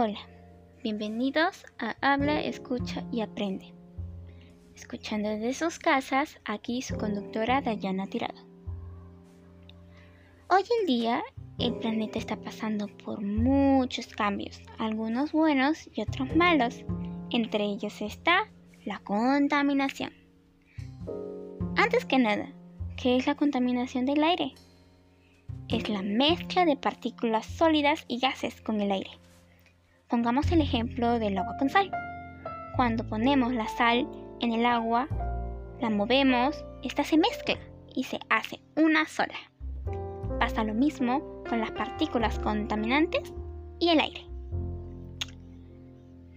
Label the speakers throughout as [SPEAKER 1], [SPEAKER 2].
[SPEAKER 1] Hola, bienvenidos a Habla, Escucha y Aprende. Escuchando desde sus casas, aquí su conductora Dayana Tirado. Hoy en día el planeta está pasando por muchos cambios, algunos buenos y otros malos. Entre ellos está la contaminación. Antes que nada, ¿qué es la contaminación del aire? Es la mezcla de partículas sólidas y gases con el aire. Pongamos el ejemplo del agua con sal. Cuando ponemos la sal en el agua, la movemos, esta se mezcla y se hace una sola. Pasa lo mismo con las partículas contaminantes y el aire.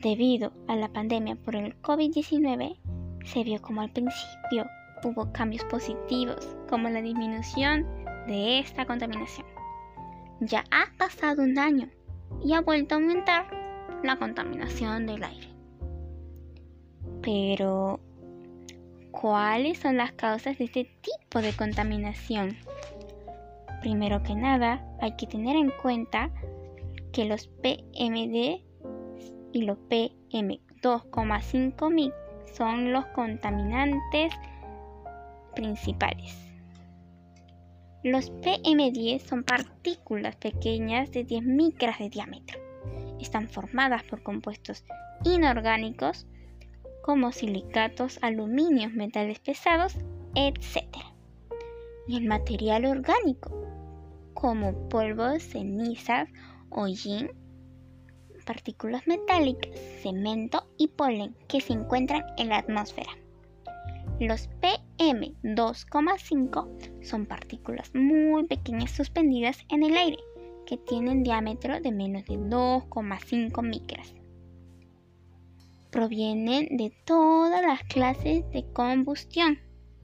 [SPEAKER 1] Debido a la pandemia por el COVID-19, se vio como al principio hubo cambios positivos, como la disminución de esta contaminación. Ya ha pasado un año y ha vuelto a aumentar la contaminación del aire. Pero, ¿cuáles son las causas de este tipo de contaminación? Primero que nada, hay que tener en cuenta que los PMD y los PM2,5 son los contaminantes principales. Los PM10 son partículas pequeñas de 10 micras de diámetro están formadas por compuestos inorgánicos como silicatos, aluminios, metales pesados, etc. Y el material orgánico, como polvos, cenizas, hollín, partículas metálicas, cemento y polen que se encuentran en la atmósfera. Los PM2,5 son partículas muy pequeñas suspendidas en el aire que tienen diámetro de menos de 2,5 micras. Provienen de todas las clases de combustión,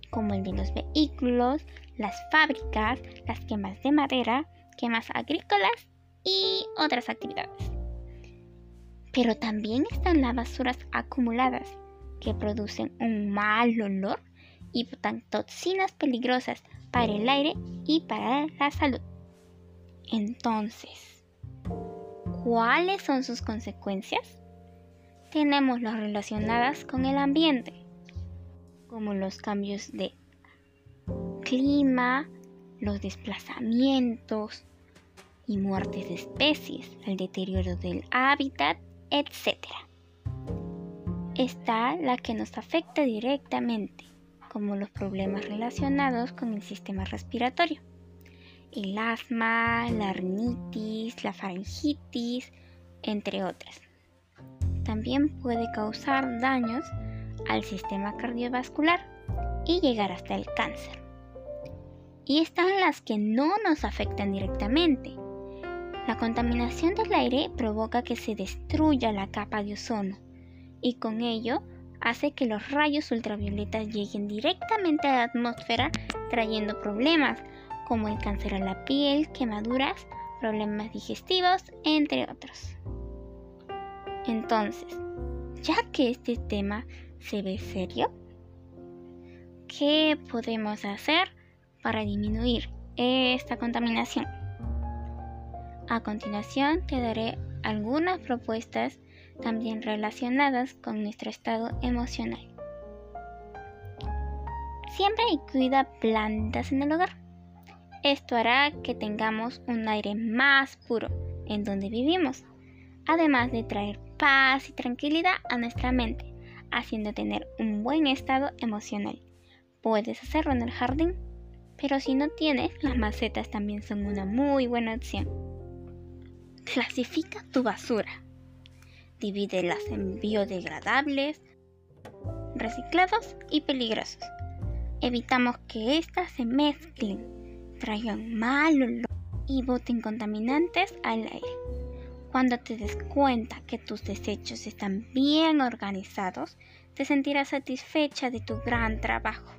[SPEAKER 1] como el de los vehículos, las fábricas, las quemas de madera, quemas agrícolas y otras actividades. Pero también están las basuras acumuladas, que producen un mal olor y toxinas peligrosas para el aire y para la salud. Entonces, ¿cuáles son sus consecuencias? Tenemos las relacionadas con el ambiente, como los cambios de clima, los desplazamientos y muertes de especies, el deterioro del hábitat, etc. Está la que nos afecta directamente, como los problemas relacionados con el sistema respiratorio el asma, la rinitis, la faringitis, entre otras. También puede causar daños al sistema cardiovascular y llegar hasta el cáncer. Y están las que no nos afectan directamente. La contaminación del aire provoca que se destruya la capa de ozono y con ello hace que los rayos ultravioletas lleguen directamente a la atmósfera trayendo problemas como el cáncer a la piel, quemaduras, problemas digestivos, entre otros. Entonces, ya que este tema se ve serio, ¿qué podemos hacer para disminuir esta contaminación? A continuación te daré algunas propuestas también relacionadas con nuestro estado emocional. Siempre cuida plantas en el hogar. Esto hará que tengamos un aire más puro en donde vivimos, además de traer paz y tranquilidad a nuestra mente, haciendo tener un buen estado emocional. Puedes hacerlo en el jardín, pero si no tienes, las macetas también son una muy buena opción. Clasifica tu basura. Divídelas en biodegradables, reciclados y peligrosos. Evitamos que éstas se mezclen traigan mal olor y boten contaminantes al aire. Cuando te des cuenta que tus desechos están bien organizados, te sentirás satisfecha de tu gran trabajo,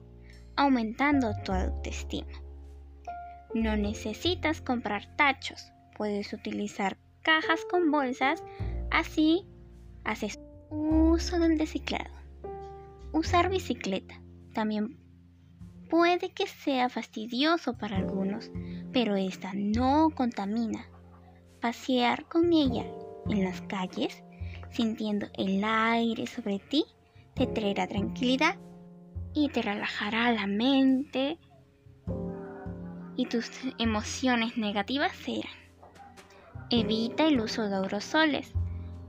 [SPEAKER 1] aumentando tu autoestima. No necesitas comprar tachos, puedes utilizar cajas con bolsas, así haces uso del reciclado. Usar bicicleta también Puede que sea fastidioso para algunos, pero esta no contamina. Pasear con ella en las calles, sintiendo el aire sobre ti, te traerá tranquilidad y te relajará la mente y tus emociones negativas serán. Evita el uso de aerosoles.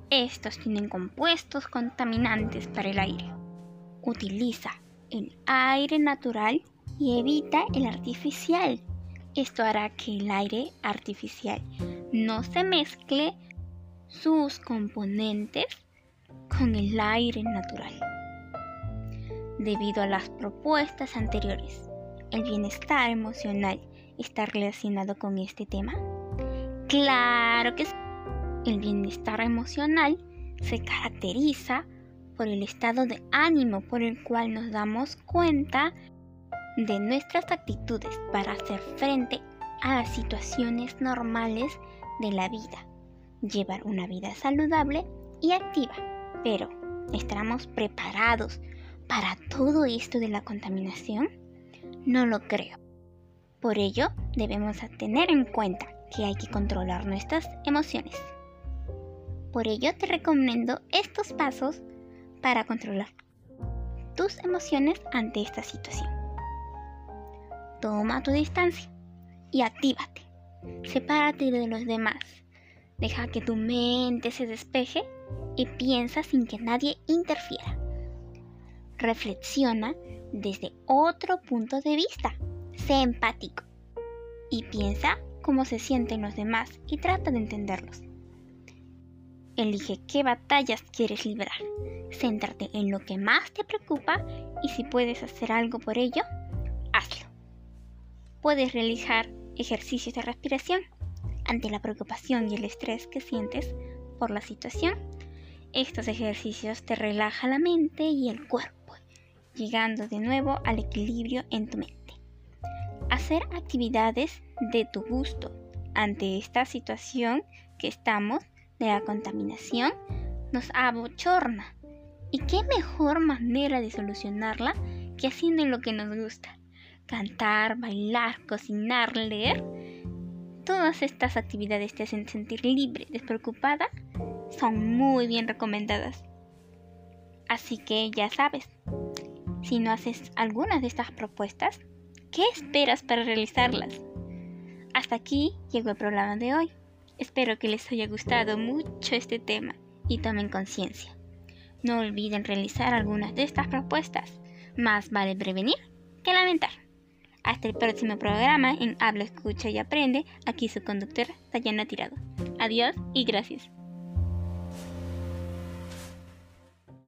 [SPEAKER 1] Estos tienen compuestos contaminantes para el aire. Utiliza el aire natural y evita el artificial. Esto hará que el aire artificial no se mezcle sus componentes con el aire natural. Debido a las propuestas anteriores, el bienestar emocional está relacionado con este tema? Claro que sí. El bienestar emocional se caracteriza por el estado de ánimo por el cual nos damos cuenta de nuestras actitudes para hacer frente a las situaciones normales de la vida. Llevar una vida saludable y activa. Pero, ¿estamos preparados para todo esto de la contaminación? No lo creo. Por ello, debemos tener en cuenta que hay que controlar nuestras emociones. Por ello, te recomiendo estos pasos para controlar tus emociones ante esta situación. Toma tu distancia y actívate. Sepárate de los demás. Deja que tu mente se despeje y piensa sin que nadie interfiera. Reflexiona desde otro punto de vista Sé empático y piensa cómo se sienten los demás y trata de entenderlos. Elige qué batallas quieres librar. Céntrate en lo que más te preocupa y si puedes hacer algo por ello, hazlo. Puedes realizar ejercicios de respiración ante la preocupación y el estrés que sientes por la situación. Estos ejercicios te relajan la mente y el cuerpo, llegando de nuevo al equilibrio en tu mente hacer actividades de tu gusto ante esta situación que estamos de la contaminación nos abochorna. ¿Y qué mejor manera de solucionarla que haciendo lo que nos gusta? Cantar, bailar, cocinar, leer. Todas estas actividades te hacen sentir libre, despreocupada, son muy bien recomendadas. Así que ya sabes, si no haces algunas de estas propuestas, ¿Qué esperas para realizarlas? Hasta aquí llegó el programa de hoy. Espero que les haya gustado mucho este tema y tomen conciencia. No olviden realizar algunas de estas propuestas. Más vale prevenir que lamentar. Hasta el próximo programa en Habla, Escucha y Aprende. Aquí su conductora, Dayana Tirado. Adiós y gracias.